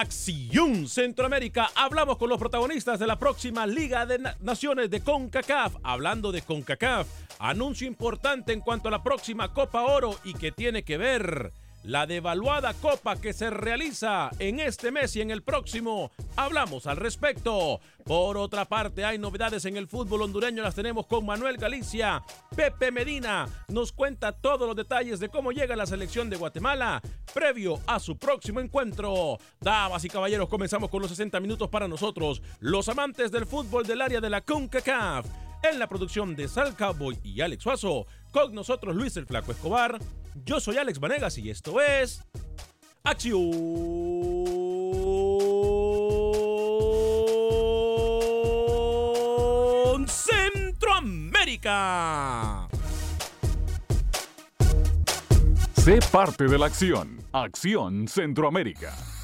Acción Centroamérica hablamos con los protagonistas de la próxima Liga de Na- Naciones de CONCACAF. Hablando de CONCACAF, anuncio importante en cuanto a la próxima Copa Oro y que tiene que ver la devaluada copa que se realiza en este mes y en el próximo. Hablamos al respecto. Por otra parte, hay novedades en el fútbol hondureño, las tenemos con Manuel Galicia. Pepe Medina nos cuenta todos los detalles de cómo llega la selección de Guatemala previo a su próximo encuentro. Damas y caballeros, comenzamos con los 60 minutos para nosotros, los amantes del fútbol del área de la CONCACAF. En la producción de Sal Cowboy y Alex Suazo, con nosotros Luis el Flaco Escobar. Yo soy Alex Vanegas y esto es. Acción Centroamérica. Sé parte de la acción. Acción Centroamérica.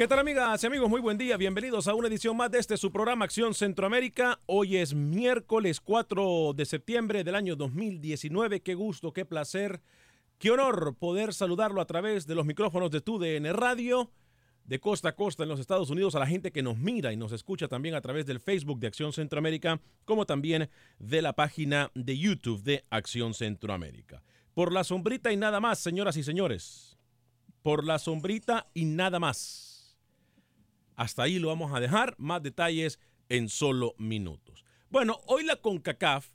¿Qué tal amigas y amigos? Muy buen día. Bienvenidos a una edición más de este su programa Acción Centroamérica. Hoy es miércoles 4 de septiembre del año 2019. Qué gusto, qué placer, qué honor poder saludarlo a través de los micrófonos de TUDN Radio. De costa a costa en los Estados Unidos, a la gente que nos mira y nos escucha también a través del Facebook de Acción Centroamérica, como también de la página de YouTube de Acción Centroamérica. Por la sombrita y nada más, señoras y señores. Por la sombrita y nada más. Hasta ahí lo vamos a dejar. Más detalles en solo minutos. Bueno, hoy la CONCACAF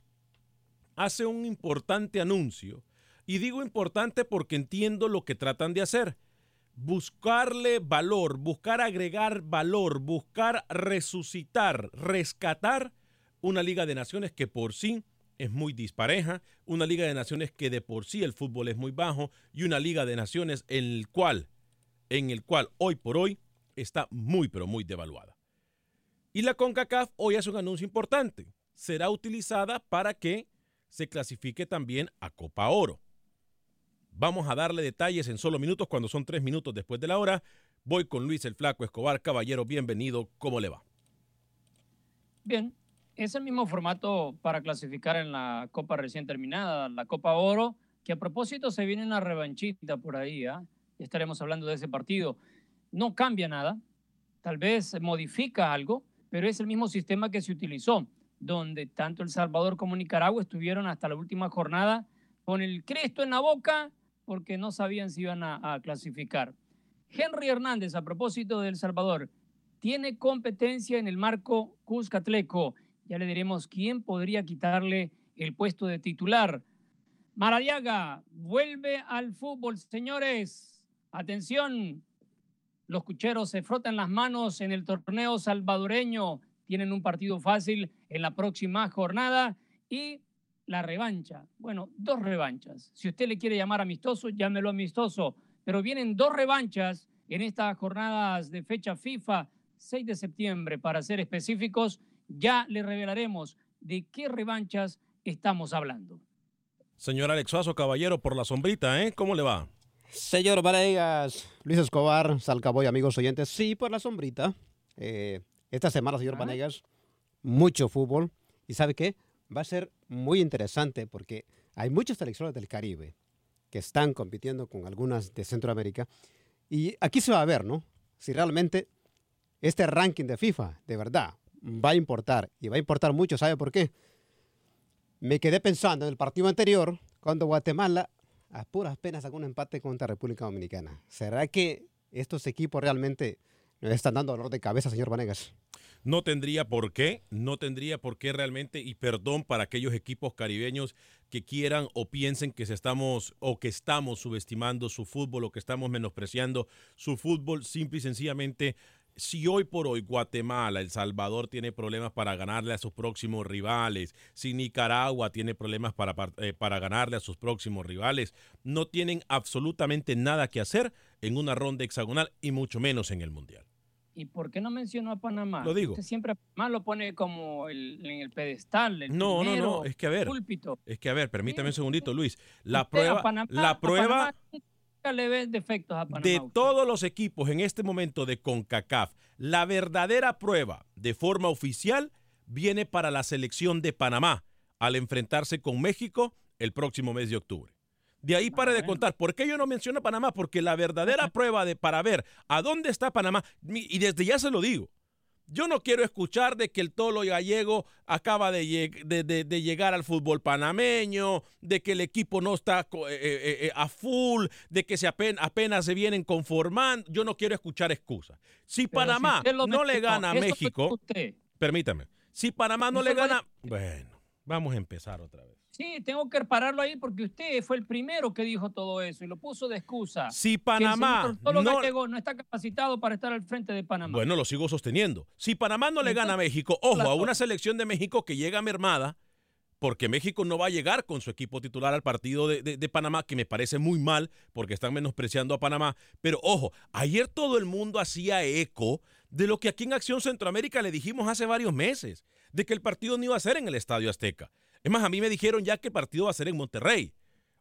hace un importante anuncio. Y digo importante porque entiendo lo que tratan de hacer. buscarle valor, buscar agregar valor, buscar resucitar, rescatar una Liga de Naciones que por sí es muy dispareja, una Liga de Naciones que de por sí el fútbol es muy bajo y una Liga de Naciones en el cual, en el cual hoy por hoy está muy pero muy devaluada. Y la CONCACAF hoy hace un anuncio importante. Será utilizada para que se clasifique también a Copa Oro. Vamos a darle detalles en solo minutos cuando son tres minutos después de la hora. Voy con Luis el Flaco Escobar. Caballero, bienvenido. ¿Cómo le va? Bien, es el mismo formato para clasificar en la Copa recién terminada, la Copa Oro, que a propósito se viene una revanchita por ahí. ¿ah? Estaremos hablando de ese partido. No cambia nada, tal vez modifica algo, pero es el mismo sistema que se utilizó, donde tanto El Salvador como Nicaragua estuvieron hasta la última jornada con el Cristo en la boca porque no sabían si iban a, clasificar. Henry Hernández, a propósito de El Salvador, tiene competencia en el marco Cuscatleco. Ya le diremos quién podría quitarle el puesto de titular. Maradiaga vuelve al fútbol, señores. Atención, los cucheros se frotan las manos en el torneo salvadoreño. Tienen un partido fácil en la próxima jornada y la revancha. Bueno, dos revanchas. Si usted le quiere llamar amistoso, llámelo amistoso. Pero vienen dos revanchas en estas jornadas de fecha FIFA, 6 de septiembre, para ser específicos. Ya le revelaremos de qué revanchas estamos hablando. Señor Alexazo, caballero, por la sombrita, ¿eh? ¿Cómo le va? Señor Vanegas, Luis Escobar, Salcaboy, amigos oyentes, sí, por la sombrita. Eh, esta semana, señor Vanegas, mucho fútbol. ¿Y sabe qué? va a ser muy interesante porque hay muchas selecciones del Caribe que están compitiendo con algunas de Centroamérica. Y aquí se va a ver, ¿no? Si realmente este ranking de FIFA, de verdad, va a importar. Y va a importar mucho, ¿sabe por qué? Me quedé pensando en el partido anterior, cuando Guatemala a puras penas sacó un empate contra República Dominicana. ¿Será que estos equipos realmente están dando dolor de cabeza, señor Vanegas? No tendría por qué, no tendría por qué realmente, y perdón para aquellos equipos caribeños que quieran o piensen que se estamos o que estamos subestimando su fútbol o que estamos menospreciando su fútbol, simple y sencillamente si hoy por hoy Guatemala, El Salvador tiene problemas para ganarle a sus próximos rivales, si Nicaragua tiene problemas para, eh, para, ganarle a sus próximos rivales, no tienen absolutamente nada que hacer en una ronda hexagonal y mucho menos en el Mundial. ¿Y por qué no mencionó a Panamá? Lo digo. Usted siempre a Panamá lo pone como el, en el pedestal. El no, no, no, es que a ver. Es que a ver, permítame un segundito, Luis. La prueba, la prueba le ve defectos a Panamá, de todos los equipos en este momento de CONCACAF, la verdadera prueba de forma oficial viene para la selección de Panamá al enfrentarse con México el próximo mes de octubre. De ahí pare de contar. ¿Por qué yo no menciono Panamá? Porque la verdadera prueba de para ver a dónde está Panamá, y desde ya se lo digo, yo no quiero escuchar de que el Tolo Gallego acaba de, llegar al fútbol panameño, de que el equipo no está eh, eh, eh, a full, de que se apenas, se vienen conformando. Yo no quiero escuchar excusas. Si Panamá no le gana a México, permítame, si Panamá no le gana, bueno, vamos a empezar otra vez. Sí, tengo que pararlo ahí porque usted fue el primero que dijo todo eso y lo puso de excusa. Si Panamá no, no está capacitado para estar al frente de Panamá. Bueno, lo sigo sosteniendo. Si Panamá no le gana a México, ojo, a una selección de México que llega mermada, porque México no va a llegar con su equipo titular al partido de, de, Panamá, que me parece muy mal porque están menospreciando a Panamá. Pero ojo, ayer todo el mundo hacía eco de lo que aquí en Acción Centroamérica le dijimos hace varios meses, de que el partido no iba a ser en el Estadio Azteca. Es más, a mí me dijeron ya que el partido va a ser en Monterrey.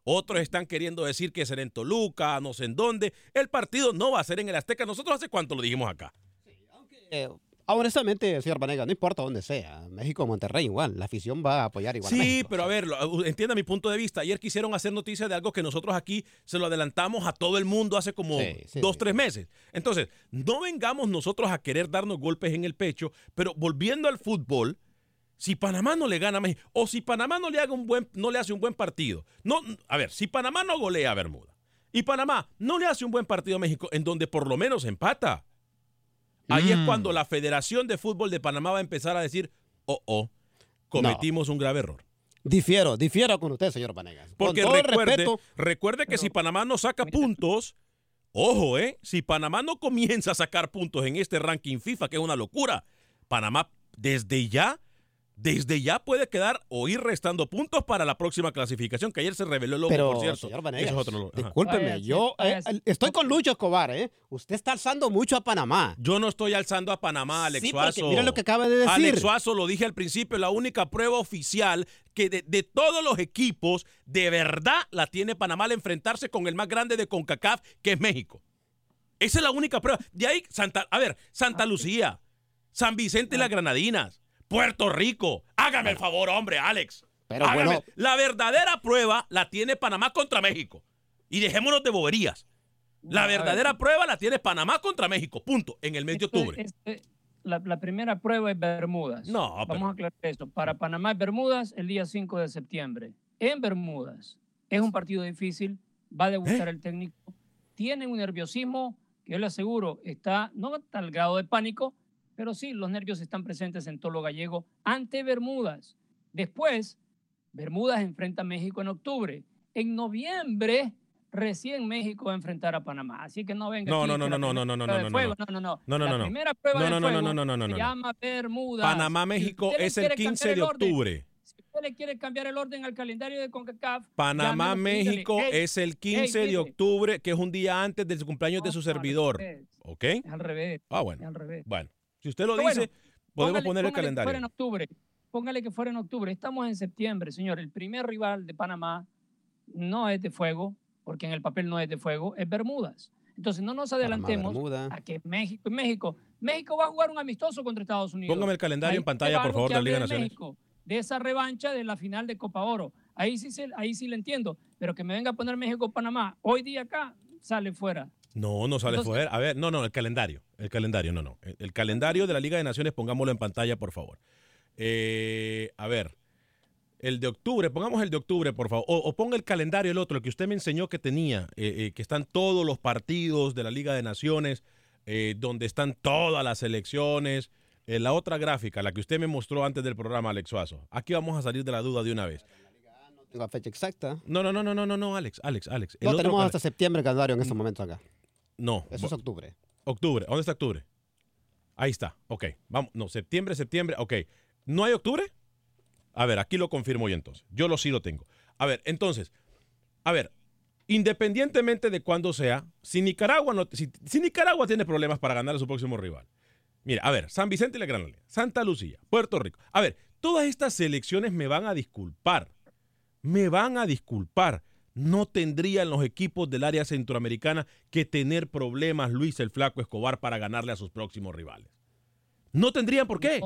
Otros están queriendo decir que será en Toluca, no sé en dónde. El partido no va a ser en el Azteca. Nosotros hace cuánto lo dijimos acá. Sí, aunque, eh, honestamente, señor Vanega, no importa dónde sea. México o Monterrey igual. La afición va a apoyar igual. Sí, pero a ver, entienda mi punto de vista. Ayer quisieron hacer noticia de algo que nosotros aquí se lo adelantamos a todo el mundo hace como dos, tres meses. Entonces, no vengamos nosotros a querer darnos golpes en el pecho, pero volviendo al fútbol si Panamá no le gana a México, o si Panamá no le, haga un buen, no le hace un buen partido. No, a ver, si Panamá no golea a Bermuda y Panamá no le hace un buen partido a México, en donde por lo menos empata. Ahí es mm. cuando la Federación de Fútbol de Panamá va a empezar a decir, oh, oh, cometimos un grave error. Difiero, difiero con usted, señor Panegas. Porque recuerde, recuerde que si Panamá no saca puntos, Ojo, ¿eh? Si Panamá no comienza a sacar puntos en este ranking FIFA, que es una locura, Panamá desde ya desde ya puede quedar o ir restando puntos para la próxima clasificación, que ayer se reveló el logo, Pero, por cierto. señor Eso Vanegas, es otro logo. Ajá. discúlpeme, yo eh, estoy con Lucho Escobar, ¿eh? Usted está alzando mucho a Panamá. Yo no estoy alzando a Panamá, Alex Sí, Suazo. mira lo que acaba de decir. Alex Suazo, lo dije al principio, la única prueba oficial que de, de todos los equipos, de verdad la tiene Panamá al enfrentarse con el más grande de CONCACAF, que es México. Esa es la única prueba. De ahí, Santa, a ver, Santa Lucía, San Vicente y las Granadinas, Puerto Rico. Hágame el favor, hombre, Alex. Pero Hágame- bueno. La verdadera prueba la tiene Panamá contra México. Y dejémonos de boberías. La verdadera prueba la tiene Panamá contra México. Punto. En el mes de octubre. este- la, la primera prueba es Bermudas. No, pero- Vamos a aclarar esto. Para Panamá es Bermudas el día 5 de septiembre. En Bermudas. Es un partido difícil. Va a debutar ¿Eh? el técnico. Tienen un nerviosismo que yo le aseguro está no hasta el grado de pánico, pero sí, los nervios están presentes en todo lo gallego ante Bermudas. Después, Bermudas enfrenta a México en octubre. En noviembre, recién México va a enfrentar a Panamá. Así que no venga. No, no, no, no, no, no, no, no, no, no. no, no, no. No, no, La no, no. primera prueba No, no, no, no, no, no, no, no, se no. llama Bermudas. Panamá, México es el quiere 15 cambiar de octubre. Si usted le quiere cambiar el orden al calendario de CONCACAF, Panamá, México "Hey, es el 15 de mire". octubre, que es un día antes del cumpleaños de su servidor. ¿Ok? Al revés. Ah, bueno. al revés. Bueno, si usted lo Pero dice, bueno, podemos Póngale- poner el póngale que fuera en calendario. octubre. Póngale que fuera en octubre. Estamos en septiembre, señor. El primer rival de Panamá no es de fuego, porque en el papel no es de fuego, es Bermudas. Entonces no nos adelantemos a que México, México, México va a jugar un amistoso contra Estados Unidos. Póngame el calendario Ahí en pantalla, por favor, de la Liga. México, de esa revancha de la final de Copa Oro. Ahí sí, ahí sí le entiendo, pero que me venga a poner México-Panamá hoy día acá, sale fuera. No, no sale Entonces- fuera. A ver, no, no, el calendario. El calendario, no, no. El, el calendario de la Liga de Naciones, pongámoslo en pantalla, por favor. Eh, a ver, el de octubre, pongamos el de octubre, por favor. O, o ponga el calendario, el otro, el que usted me enseñó que tenía, eh, eh, que están todos los partidos de la Liga de Naciones, eh, donde están todas las selecciones. Eh, la otra gráfica, la que usted me mostró antes del programa, Alex Suazo. Aquí vamos a salir de la duda de una vez. No tengo la fecha exacta. No, no, no, no, no, no, no, Alex, Alex, Alex. El No otro tenemos hasta septiembre el calendario en estos momentos acá. No, Eso es octubre. Octubre. ¿Dónde está octubre? Ahí está. Ok. Vamos. No, septiembre, septiembre. Ok. ¿No hay octubre? A ver, aquí lo confirmo yo entonces. Yo lo sí lo tengo. A ver, entonces. A ver. Independientemente de cuándo sea, si Nicaragua, no, si, si Nicaragua tiene problemas para ganar a su próximo rival. Mira, a ver, San Vicente y la Granada, Santa Lucía, Puerto Rico. A ver, todas estas selecciones me van a disculpar. Me van a disculpar. No tendrían los equipos del área centroamericana que tener problemas Luis el Flaco Escobar para ganarle a sus próximos rivales. No tendrían por qué.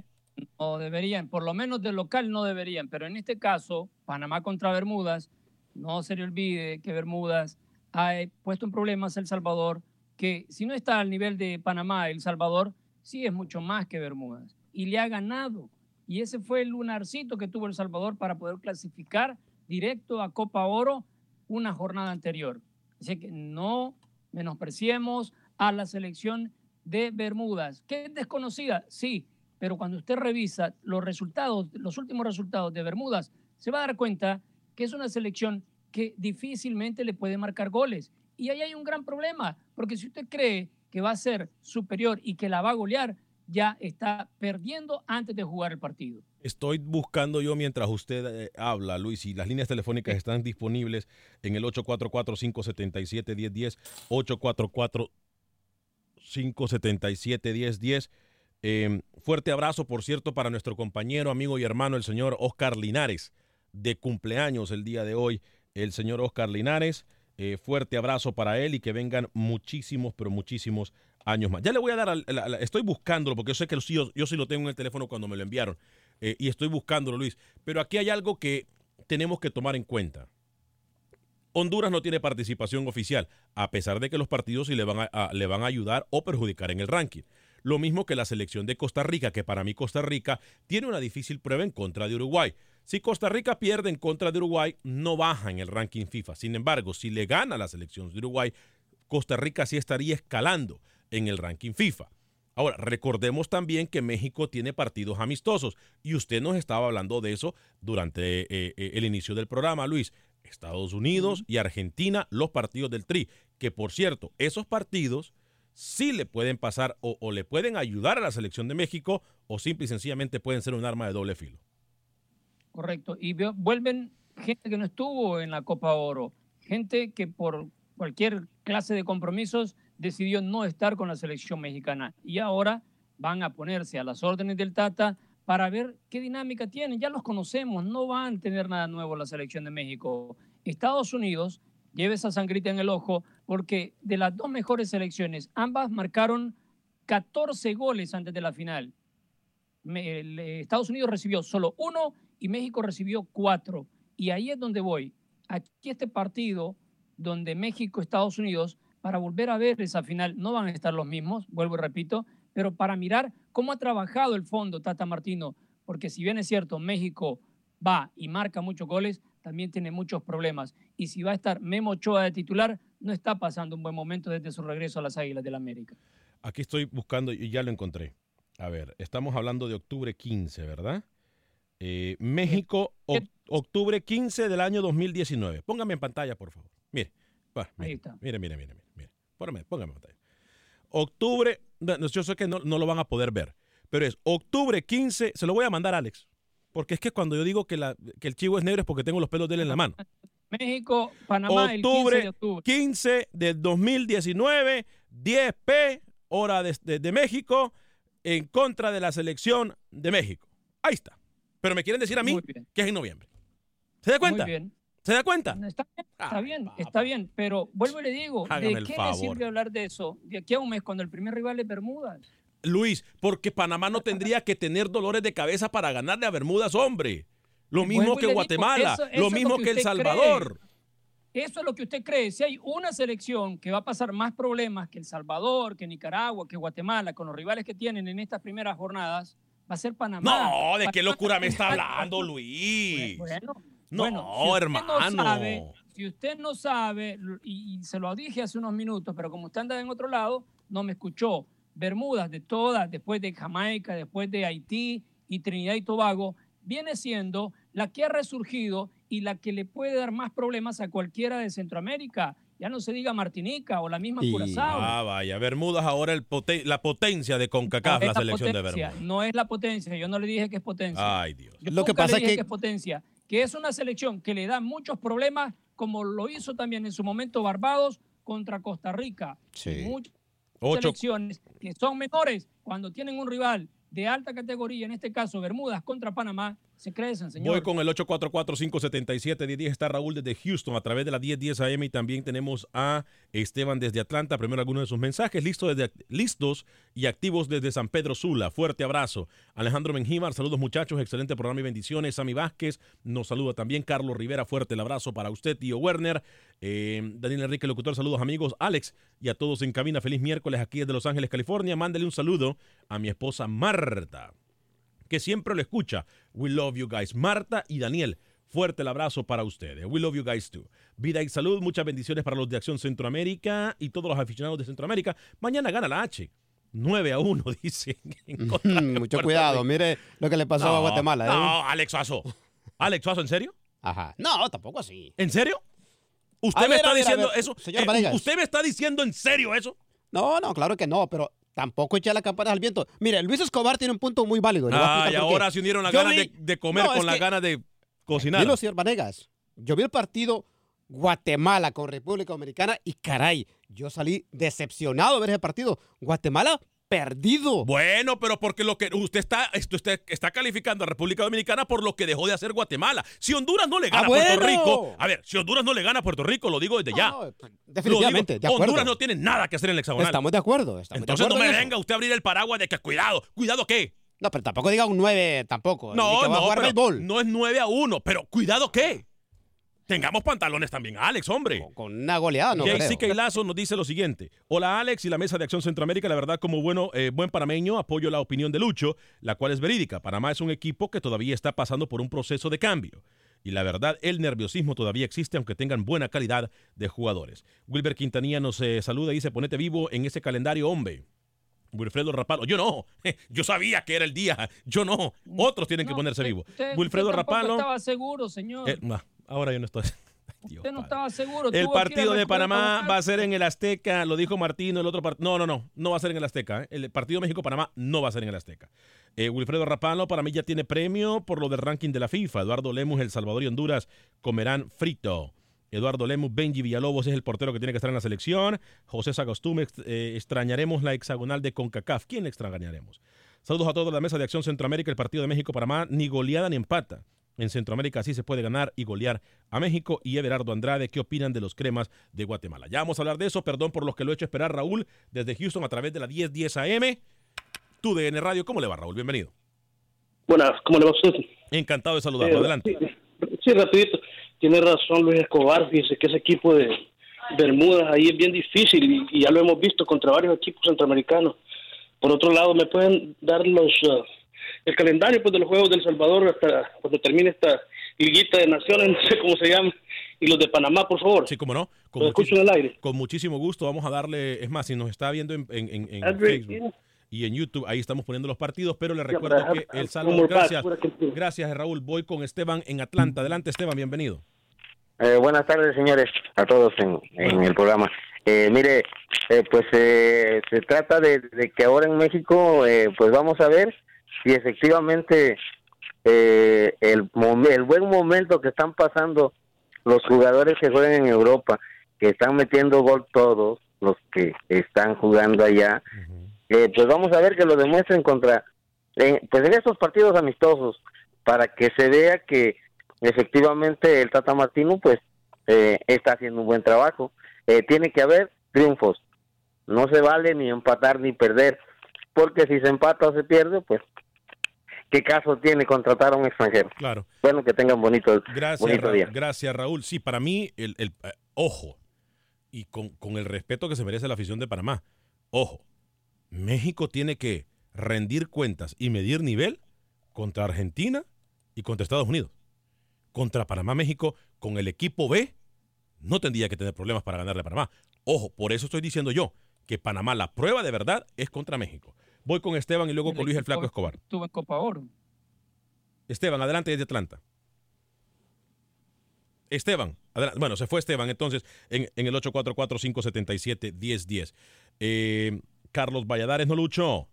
No deberían, por lo menos de local no deberían, pero en este caso, Panamá contra Bermudas, no se le olvide que Bermudas ha eh, puesto en problemas a El Salvador, que si no está al nivel de Panamá, El Salvador sí es mucho más que Bermudas, y le ha ganado. Y ese fue el lunarcito que tuvo El Salvador para poder clasificar directo a Copa Oro una jornada anterior. Así que no menospreciemos a la selección de Bermudas, que es desconocida, sí, pero cuando usted revisa los resultados, los últimos resultados de Bermudas, se va a dar cuenta que es una selección que difícilmente le puede marcar goles. Y ahí hay un gran problema, porque si usted cree que va a ser superior y que la va a golear, ya está perdiendo antes de jugar el partido. Estoy buscando yo mientras usted eh, habla, Luis, y las líneas telefónicas están disponibles en el 844-577-1010, 844-577-1010. Eh, fuerte abrazo, por cierto, para nuestro compañero, amigo y hermano, el señor Oscar Linares, de cumpleaños el día de hoy, el señor Oscar Linares. Eh, fuerte abrazo para él y que vengan muchísimos, pero muchísimos años más. Ya le voy a dar, estoy buscándolo porque yo sé que sí, yo, yo sí lo tengo en el teléfono cuando me lo enviaron eh, y estoy buscándolo, Luis. Pero aquí hay algo que tenemos que tomar en cuenta. Honduras no tiene participación oficial, a pesar de que los partidos sí le van a, a- le van a ayudar o perjudicar en el ranking. Lo mismo que la selección de Costa Rica, que para mí Costa Rica tiene una difícil prueba en contra de Uruguay. Si Costa Rica pierde en contra de Uruguay, no baja en el ranking FIFA. Sin embargo, si le gana la selección de Uruguay, Costa Rica sí estaría escalando en el ranking FIFA. Ahora, recordemos también que México tiene partidos amistosos y usted nos estaba hablando de eso durante eh, eh, el inicio del programa, Luis. Estados Unidos y Argentina los partidos del Tri. Que por cierto, esos partidos sí le pueden pasar o, o le pueden ayudar a la selección de México o simple y sencillamente pueden ser un arma de doble filo. Correcto. Y vuelven gente que no estuvo en la Copa Oro, gente que por cualquier clase de compromisos decidió no estar con la selección mexicana. Y ahora van a ponerse a las órdenes del Tata para ver qué dinámica tienen. Ya los conocemos, no van a tener nada nuevo la selección de México. Estados Unidos lleva esa sangrita en el ojo porque de las dos mejores selecciones, ambas marcaron 14 goles antes de la final. Eh, Estados Unidos recibió solo uno y México recibió cuatro. Y ahí es donde voy. Aquí este partido donde México, Estados Unidos, para volver a ver esa final, no van a estar los mismos, vuelvo y repito, pero para mirar cómo ha trabajado el fondo Tata Martino, porque si bien es cierto, México va y marca muchos goles, también tiene muchos problemas. Y si va a estar Memo Ochoa de titular, no está pasando un buen momento desde su regreso a las Águilas del América. Aquí estoy buscando y ya lo encontré. A ver, estamos hablando de octubre 15, ¿verdad? Eh, México, oc- octubre 15 del año 2019. Póngame en pantalla, por favor. Mire, va, mire, Ahí está. mire, mire, mire, mire. Póngame, póngame pantalla. Octubre, no, yo sé que no, no lo van a poder ver, pero es octubre 15, se lo voy a mandar a Alex, porque es que cuando yo digo que, la, que el chivo es negro es porque tengo los pelos de él en la mano. México, Panamá, el 15 octubre, de octubre. 15 del 2019, 10P, hora de, de- de México, en contra de la selección de México. Ahí está. Pero me quieren decir a mí que es en noviembre. ¿Se da cuenta? Muy bien. ¿Se da cuenta? Está bien, está Ay, bien, está bien, pero vuelvo y le digo, Hágame ¿de qué le sirve hablar de eso de aquí a un mes cuando el primer rival es Bermudas? Luis, porque Panamá no tendría que tener dolores de cabeza para ganarle a Bermudas, hombre. Lo mismo que digo, Guatemala, eso- eso lo mismo que que El cree. Salvador. Eso es lo que usted cree. Si hay una selección que va a pasar más problemas que El Salvador, que Nicaragua, que Guatemala, con los rivales que tienen en estas primeras jornadas, va a ser Panamá. No, ¿de qué locura me está está- hablando, Luis? Bueno, No, bueno, si usted hermano. No sabe, si usted no sabe, y, y se lo dije hace unos minutos, pero como usted anda en otro lado, no me escuchó. Bermudas, de todas, después de Jamaica, después de Haití y Trinidad y Tobago, viene siendo la que ha resurgido y la que le puede dar más problemas a cualquiera de Centroamérica. Ya no se diga Martinica o la misma Y- Curazao. Ah, vaya, Bermudas ahora el poten- la potencia de CONCACAF, No la es la selección de potencia, Bermudas. No es la potencia, yo no le dije que es potencia. Ay, Dios. Yo Lo que pasa le es dije que- es potencia, que es una selección que le da muchos problemas, como lo hizo también en su momento Barbados contra Costa Rica. Sí. Muchas Ocho, selecciones que son menores cuando tienen un rival de alta categoría, en este caso Bermudas contra Panamá, se crecen, señor. Voy con el 844-577-1010. Está Raúl desde Houston a través de la 1010 AM y también tenemos a Esteban desde Atlanta. Primero algunos de sus mensajes. Listos, desde, listos y activos desde San Pedro Sula. Fuerte abrazo. Alejandro Mengíbar, saludos muchachos. Excelente programa y bendiciones. Sammy Vázquez nos saluda también. Carlos Rivera, fuerte el abrazo para usted, tío Werner. Eh, Daniel Enrique, locutor, saludos amigos. Alex y a todos en cabina. Feliz miércoles aquí desde Los Ángeles, California. Mándale un saludo a mi esposa Marta que siempre lo escucha. We love you guys. Marta y Daniel, fuerte el abrazo para ustedes. We love you guys too. Vida y salud, muchas bendiciones para los de Acción Centroamérica y todos los aficionados de Centroamérica. Mañana gana la H. 9 a 1, dicen. Mucho cuidado, mire lo que le pasó a Guatemala. ¿eh? No, Alex Suazo. Alex Suazo, ¿en serio? Ajá. No, tampoco así. ¿En serio? ¿Usted A me ver, está ver, diciendo ver, eso? señor Eh. ¿Usted me está diciendo en serio eso? No, no, claro que no, pero tampoco echa la campana al viento. Mire, Luis Escobar tiene un punto muy válido. Ah, y ahora se unieron las ganas vi- de, de comer No, con las que- ganas de cocinar. Dilo, señor Vanegas. Yo vi el partido Guatemala con República Dominicana y caray, yo salí decepcionado de ver ese partido. Guatemala perdido. Bueno, pero porque lo que usted está, usted está calificando a República Dominicana por lo que dejó de hacer Guatemala. Si Honduras no le gana Ah, a Puerto. Rico, a ver, si Honduras no le gana a Puerto Rico, lo digo desde ya. No, definitivamente, digo, de acuerdo. Honduras no tiene nada que hacer en el hexagonal. Estamos de acuerdo. estamos de Entonces no me venga usted a abrir el paraguas de que cuidado, cuidado qué. No, pero tampoco diga un 9 tampoco. No, no, pero no es 9 a 1, pero cuidado qué. Tengamos pantalones también, Alex, hombre. Con- Con una goleada, no JC creo. Lazo nos dice lo siguiente. Hola Alex y la Mesa de Acción Centroamérica. La verdad, como bueno, eh, buen panameño, apoyo la opinión de Lucho, la cual es verídica. Panamá es un equipo que todavía está pasando por un proceso de cambio. Y la verdad, el nerviosismo todavía existe, aunque tengan buena calidad de jugadores. Wilber Quintanilla nos eh, saluda y dice, ponete vivo en ese calendario, hombre. Wilfredo Rapalo, yo no, yo sabía que era el día, yo no, otros tienen que ponerse usted- vivos. usted- Wilfredo Rapalo, estaba seguro, señor. eh, no, ahora yo no estoy. Usted no estaba seguro. El partido de Panamá va a ser en el Azteca, lo dijo Martino, el otro partido. No, no, no, no va a ser en el Azteca. ¿eh? El partido México-Panamá no va a ser en el Azteca. Eh, Wilfredo Rapano para mí ya tiene premio por lo del ranking de la FIFA. Eduardo Lemus, El Salvador y Honduras comerán frito. Eduardo Lemus, Benji Villalobos es el portero que tiene que estar en la selección. José Sagastume, eh, extrañaremos la hexagonal de CONCACAF. ¿Quién le extrañaremos? Saludos a todos la mesa de Acción Centroamérica, el partido de México-Panamá, ni goleada ni empata. En Centroamérica sí se puede ganar y golear a México. Y Everardo Andrade, ¿qué opinan de los cremas de Guatemala? Ya vamos a hablar de eso. Perdón por los que lo he hecho esperar, Raúl, desde Houston a través de la 1010 AM. Tu DN Radio, ¿cómo le va, Raúl? Bienvenido. Buenas, ¿cómo le va a usted? Encantado de saludarlo. Eh, Adelante. Sí, sí, rapidito. Tiene razón Luis Escobar. Fíjese que ese equipo de Bermudas ahí es bien difícil y, y ya lo hemos visto contra varios equipos centroamericanos. Por otro lado, ¿me pueden dar los uh, el calendario pues, de los Juegos del Salvador hasta cuando termine esta liguita de naciones, no sé cómo se llama, y los de Panamá, por favor? Sí, cómo no. Con, escucho en el aire. con muchísimo gusto. Vamos a darle, es más, si nos está viendo en, en- en- en Andrew, Facebook y en YouTube, ahí estamos poniendo los partidos, pero le recuerdo que El Salvador, gracias, gracias Raúl, voy con Esteban en Atlanta. Adelante Esteban, bienvenido. Eh, buenas tardes, señores, a todos en, en el programa. Eh, mire, eh, pues eh, se trata de, de que ahora en México, eh, pues vamos a ver si efectivamente eh, el, buen momento que están pasando los jugadores que juegan en Europa, que están metiendo gol todos, los que están jugando allá, eh, pues vamos a ver que lo demuestren contra, eh, pues en estos partidos amistosos, para que se vea que efectivamente el Tata Martino pues eh, está haciendo un buen trabajo. Eh, tiene que haber triunfos. No se vale ni empatar ni perder, porque si se empata o se pierde, pues qué caso tiene contratar a un extranjero. Claro. Bueno, que tengan bonito, Gracias, bonito Ra- día. gracias Raúl. Sí, para mí, el, el- eh, ojo, y con, con el respeto que se merece la afición de Panamá, ojo, México tiene que rendir cuentas y medir nivel contra Argentina y contra Estados Unidos. Contra Panamá, México, con el equipo B, no tendría que tener problemas para ganarle a Panamá. Ojo, por eso estoy diciendo yo que Panamá, la prueba de verdad es contra México. Voy con Esteban y luego con Luis el Flaco Escobar. Estuvo en Copa Oro. Esteban, adelante desde Atlanta. Esteban, adelante. bueno, se fue Esteban entonces en, en el 844-577-1010. Eh, Carlos Valladares no luchó.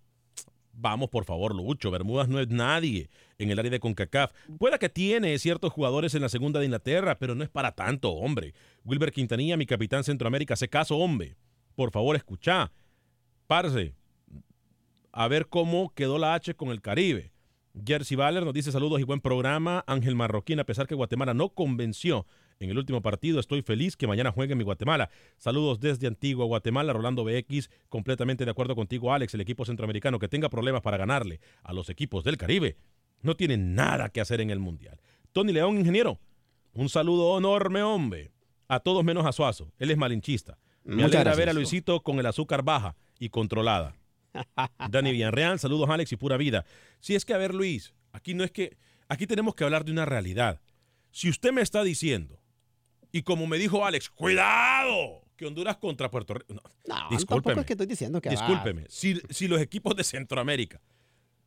Vamos, por favor, Lucho. Bermudas no es nadie en el área de CONCACAF. Pueda que tiene ciertos jugadores en la segunda de Inglaterra, pero no es para tanto, hombre. Wilber Quintanilla, mi capitán Centroamérica, hace caso, hombre. Por favor, escucha. Parce, a ver cómo quedó la H con el Caribe. Jersey Valer nos dice saludos y buen programa. Ángel Marroquín, a pesar que Guatemala no convenció en el último partido, estoy feliz que mañana juegue mi Guatemala. Saludos desde Antigua Guatemala, Rolando BX, completamente de acuerdo contigo, Alex. El equipo centroamericano que tenga problemas para ganarle a los equipos del Caribe no tiene nada que hacer en el Mundial. Tony León, ingeniero, un saludo enorme, hombre. A todos menos a Suazo. Él es malinchista. Me Muchas alegra gracias. ver a Luisito con el azúcar baja y controlada. Dani Villarreal, saludos Alex y pura vida. Si es que, a ver Luis, aquí no es que, aquí tenemos que hablar de una realidad. Si usted me está diciendo, y como me dijo Alex, cuidado, que Honduras contra Puerto Rico. No, No, discúlpeme. tampoco es que estoy diciendo que va. Discúlpeme. Si, si los equipos de Centroamérica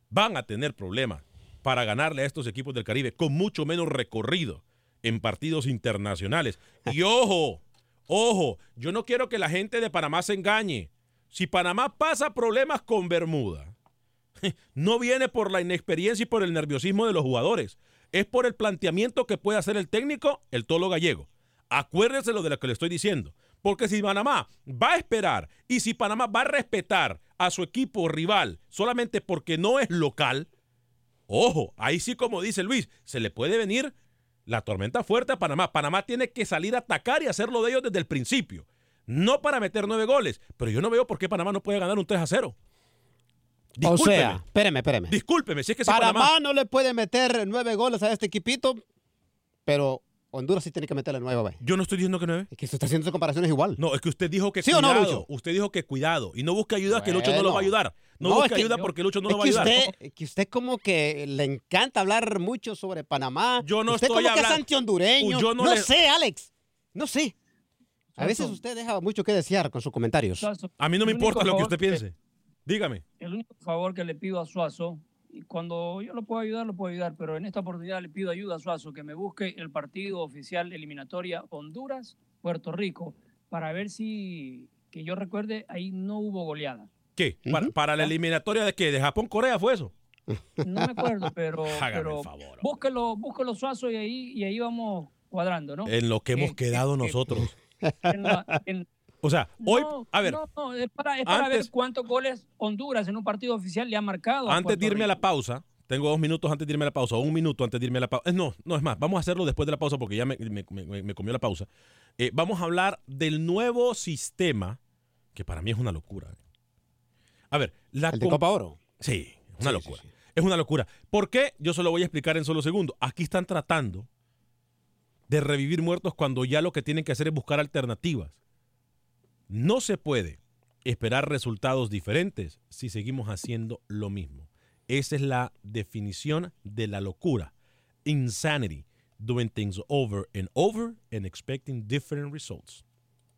van a tener problemas para ganarle a estos equipos del Caribe con mucho menos recorrido en partidos internacionales. Y ojo, ojo, yo no quiero que la gente de Panamá se engañe. Si Panamá pasa problemas con Bermuda, no viene por la inexperiencia y por el nerviosismo de los jugadores. Es por el planteamiento que puede hacer el técnico, el tolo gallego. Acuérdese lo de lo que le estoy diciendo. Porque si Panamá va a esperar y si Panamá va a respetar a su equipo rival solamente porque no es local, ojo, ahí sí como dice Luis, se le puede venir la tormenta fuerte a Panamá. Panamá tiene que salir a atacar y hacerlo de ellos desde el principio. No para meter nueve goles, pero yo no veo por qué Panamá no puede ganar un 3 a 0. O Discúlpeme. sea, espéreme, espéreme. Discúlpeme, si es que si Panamá Panamá no le puede meter nueve goles a este equipito, pero Honduras sí tiene que meterle nueve, güey. Yo no estoy diciendo que nueve. Es que usted está haciendo esas comparaciones igual. No, es que usted dijo que ¿Sí o no, cuidado. Lucho? Usted dijo que cuidado. Y no busque ayuda, que Lucho no lo va a ayudar. No, No, busque es que ayuda porque Lucho no lo va a que ayudar. Usted, que usted como que le encanta hablar mucho sobre Panamá. Yo no usted estoy como que es hablando- antihondureño. Yo no no le- sé, Alex. No sé. A veces usted deja mucho que desear con sus comentarios. Suazo, A mí no me importa lo que usted piense. Dígame. El único favor que le pido a Suazo y cuando yo lo puedo ayudar, lo puedo ayudar, pero en esta oportunidad le pido ayuda a Suazo que me busque el partido oficial eliminatoria Honduras-Puerto Rico para ver si, que yo recuerde, ahí no hubo goleada. ¿Qué? ¿Para, para la eliminatoria de qué? ¿De Japón-Corea fue eso? No me acuerdo, pero, Hágame pero favor. búsquelo, búsquelo Suazo y ahí, y ahí vamos cuadrando, ¿no? En lo que hemos Eh, quedado eh, eh, nosotros. En la- en- O sea, hoy, no, a ver, no, no, es para, es para antes- ver cuántos goles Honduras en un partido oficial le ha marcado. antes de irme a la pausa, tengo dos minutos antes de irme a la pausa, o un minuto antes de irme a la pausa. No, no es más, vamos a hacerlo después de la pausa porque ya me, me- me- me comió la pausa. Eh, vamos a hablar del nuevo sistema, que para mí es una locura. A ver, la El de Copa Oro. Sí, es una Sí, locura. sí, sí. Es una locura. ¿Por qué? Yo se lo voy a explicar en solo segundos. Aquí están tratando de revivir muertos cuando ya lo que tienen que hacer es buscar alternativas. No se puede esperar resultados diferentes si seguimos haciendo lo mismo. Esa es la definición de la locura. Insanity. Doing things over and over and expecting different results.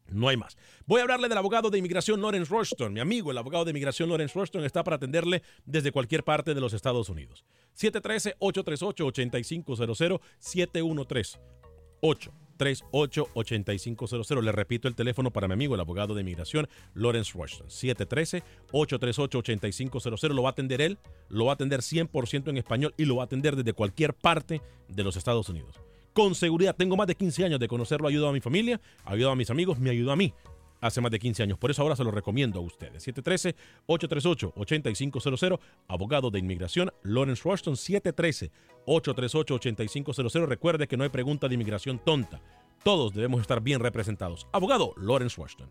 No hay más. Voy a hablarle del abogado de inmigración Lawrence Rushton. Mi amigo, el abogado de inmigración Lawrence Rushton, está para atenderle desde cualquier parte de los Estados Unidos. 713-838-8500, 713-838-8500. Le repito el teléfono para mi amigo, el abogado de inmigración Lawrence Rushton. 713-838-8500. Lo va a atender él, lo va a atender 100% en español y lo va a atender desde cualquier parte de los Estados Unidos con seguridad. Tengo más de 15 años de conocerlo, ayudado a mi familia, ayudado a mis amigos, me ayudó a mí hace más de 15 años. Por eso ahora se lo recomiendo a ustedes. 713-838-8500, abogado de inmigración, Lawrence Rushton, 713-838-8500. Recuerde que no hay pregunta de inmigración tonta. Todos debemos estar bien representados. Abogado Lawrence Rushton.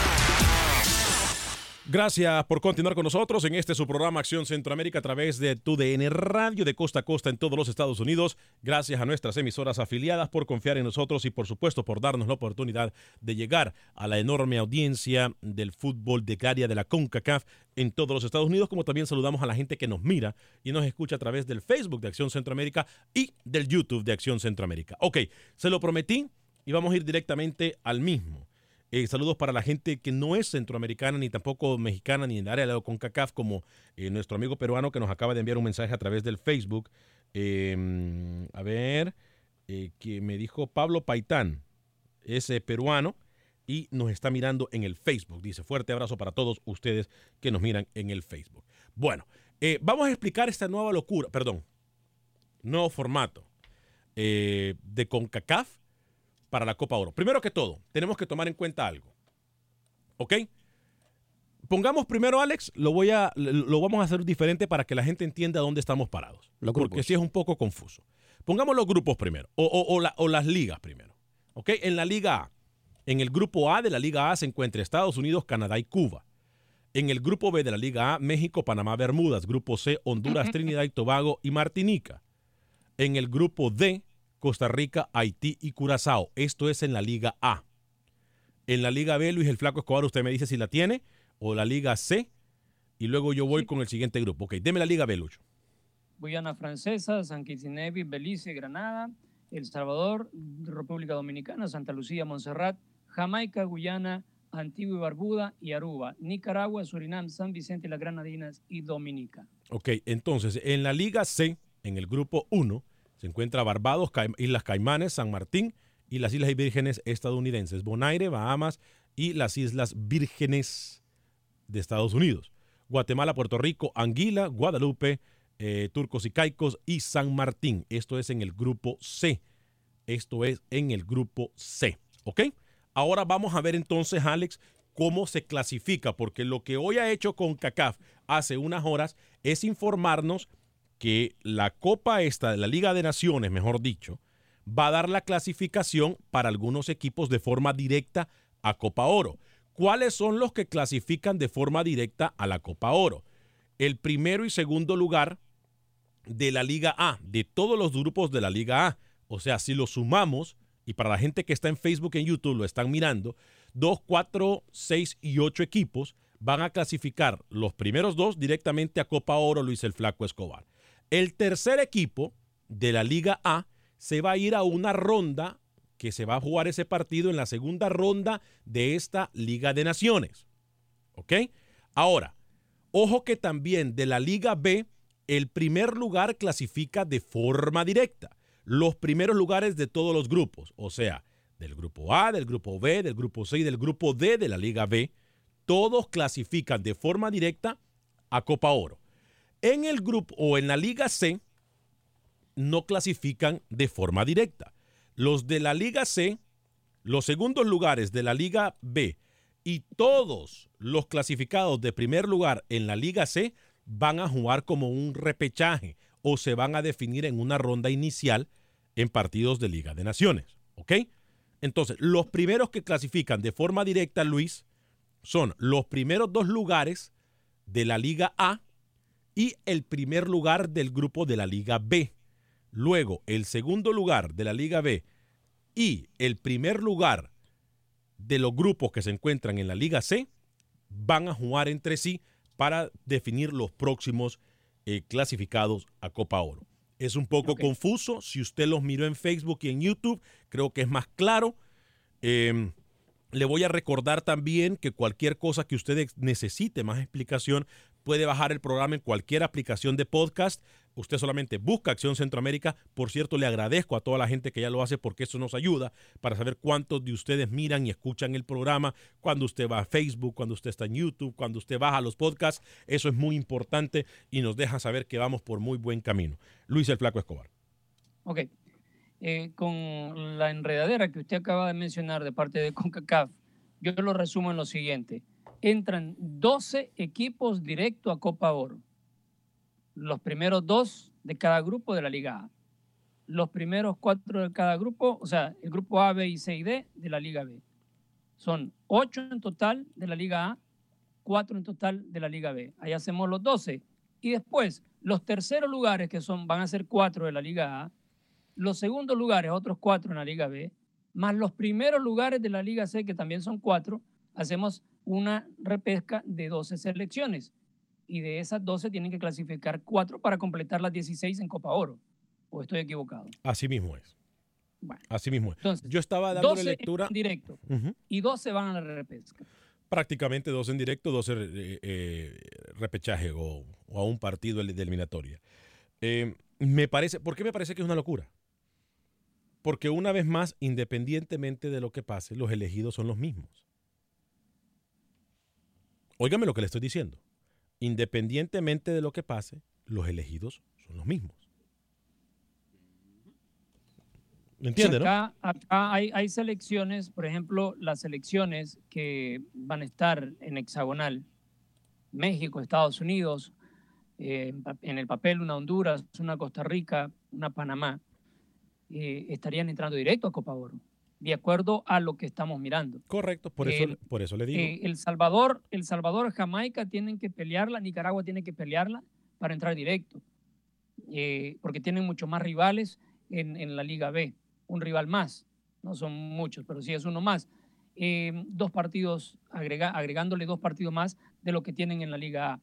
Gracias por continuar con nosotros en este su programa Acción Centroamérica a través de TUDN Radio de costa a costa en todos los Estados Unidos. Gracias a nuestras emisoras afiliadas por confiar en nosotros y por supuesto por darnos la oportunidad de llegar a la enorme audiencia del fútbol de área de la CONCACAF en todos los Estados Unidos, como también saludamos a la gente que nos mira y nos escucha a través del Facebook de Acción Centroamérica y del YouTube de Acción Centroamérica. Ok, se lo prometí y vamos a ir directamente al mismo. Eh, saludos para la gente que no es centroamericana, ni tampoco mexicana, ni en el área de la CONCACAF, como eh, nuestro amigo peruano que nos acaba de enviar un mensaje a través del Facebook. Eh, a ver, eh, que me dijo Pablo Paitán, es peruano y nos está mirando en el Facebook. Dice, fuerte abrazo para todos ustedes que nos miran en el Facebook. Bueno, vamos a explicar esta nueva locura, perdón, nuevo formato de CONCACAF para la Copa Oro. Primero que todo, tenemos que tomar en cuenta algo. ¿Ok? Pongamos primero, Alex, lo, voy a, lo vamos a hacer diferente para que la gente entienda dónde estamos parados. Los porque sí es un poco confuso. Pongamos los grupos primero, o, o- o la- o las ligas primero. ¿Ok? En la Liga A. En el grupo A de la Liga A se encuentra Estados Unidos, Canadá y Cuba. En el grupo B de la Liga A, México, Panamá, Bermudas. Grupo C, Honduras, Trinidad y Tobago y Martinica. En el grupo D, Costa Rica, Haití y Curazao. Esto es en la Liga A. En la Liga B, Luis el Flaco Escobar, usted me dice si la tiene, o la Liga C, y luego yo voy con el siguiente grupo. Ok, deme la Liga B, Lucho. Guyana Francesa, San Kitts y Nevis, Belice, Granada, El Salvador, República Dominicana, Santa Lucía, Montserrat, Jamaica, Guyana, Antigua y Barbuda y Aruba, Nicaragua, Surinam, San Vicente, las Granadinas y Dominica. Ok, entonces, en la Liga C, en el grupo 1, se encuentra Barbados, Islas Caimanes, San Martín y las Islas Vírgenes estadounidenses, Bonaire, Bahamas y las Islas Vírgenes de Estados Unidos. Guatemala, Puerto Rico, Anguila, Guadalupe, eh, Turcos y Caicos y San Martín. Esto es en el grupo C. Esto es en el grupo C. ¿Ok? Ahora vamos a ver entonces, Alex, cómo se clasifica, porque lo que hoy ha hecho con CACAF hace unas horas es informarnos que la Copa esta, la Liga de Naciones, mejor dicho, va a dar la clasificación para algunos equipos de forma directa a Copa Oro. ¿Cuáles son los que clasifican de forma directa a la Copa Oro? El primero y segundo lugar de la Liga A, de todos los grupos de la Liga A. O sea, si lo sumamos, y para la gente que está en Facebook y en YouTube lo están mirando, 2, 4, 6 y 8 equipos van a clasificar los primeros dos directamente a Copa Oro Luis el Flaco Escobar. El tercer equipo de la Liga A se va a ir a una ronda que se va a jugar ese partido en la segunda ronda de esta Liga de Naciones. ¿Ok? Ahora, ojo que también de la Liga B, el primer lugar clasifica de forma directa. Los primeros lugares de todos los grupos, o sea, del grupo A, del grupo B, del grupo C y del grupo D de la Liga B, todos clasifican de forma directa a Copa Oro. En el grupo o en la Liga C no clasifican de forma directa. Los de la Liga C, los segundos lugares de la Liga B y todos los clasificados de primer lugar en la Liga C van a jugar como un repechaje o se van a definir en una ronda inicial en partidos de Liga de Naciones. ¿Ok? Entonces, los primeros que clasifican de forma directa, Luis, son los primeros dos lugares de la Liga A y el primer lugar del grupo de la Liga B. Luego, el segundo lugar de la Liga B y el primer lugar de los grupos que se encuentran en la Liga C van a jugar entre sí para definir los próximos eh, clasificados a Copa Oro. Es un poco confuso. Si usted los miró en Facebook y en YouTube, creo que es más claro. Em, le voy a recordar también que cualquier cosa que usted necesite más explicación, puede bajar el programa en cualquier aplicación de podcast. Usted solamente busca Acción Centroamérica. Por cierto, le agradezco a toda la gente que ya lo hace porque eso nos ayuda para saber cuántos de ustedes miran y escuchan el programa cuando usted va a Facebook, cuando usted está en YouTube, cuando usted baja los podcasts. Eso es muy importante y nos deja saber que vamos por muy buen camino. Luis el Flaco Escobar. Ok. Eh, con la enredadera que usted acaba de mencionar de parte de CONCACAF, yo lo resumo en lo siguiente. Entran 12 equipos directo a Copa Oro. Los primeros dos de cada grupo de la Liga A. Los primeros cuatro de cada grupo, o sea, el grupo A, B y C y D de la Liga B. Son ocho en total de la Liga A, cuatro en total de la Liga B. Ahí hacemos los 12. Y después, los terceros lugares, que son, van a ser cuatro de la Liga A, los segundos lugares, otros cuatro en la Liga B, más los primeros lugares de la Liga C, que también son cuatro, hacemos una repesca de 12 selecciones. Y de esas 12 tienen que clasificar cuatro para completar las 16 en Copa Oro. ¿O estoy equivocado? Así mismo es. Así mismo es. Entonces, Yo estaba dando lectura. En directo y 12 van a la repesca. Prácticamente dos en directo, 12 eh, eh, repechaje o, a un partido de eliminatoria. Eh, me parece, ¿Por qué me parece que es una locura? Porque una vez más, independientemente de lo que pase, los elegidos son los mismos. Óigame lo que le estoy diciendo. Independientemente de lo que pase, los elegidos son los mismos. ¿Me entiende, acá, Acá hay, hay, selecciones, por ejemplo, las selecciones que van a estar en hexagonal, México, Estados Unidos, eh, en el papel una Honduras, una Costa Rica, una Panamá, eh, estarían entrando directo a Copa Oro, de acuerdo a lo que estamos mirando. Correcto, por eso, por eso le digo. Eh, el Salvador, el Salvador, Jamaica tienen que pelearla, Nicaragua tiene que pelearla para entrar directo, porque tienen muchos más rivales en, la Liga B, un rival más, no son muchos, pero sí es uno más. dos partidos, agregándole dos partidos más de lo que tienen en la Liga A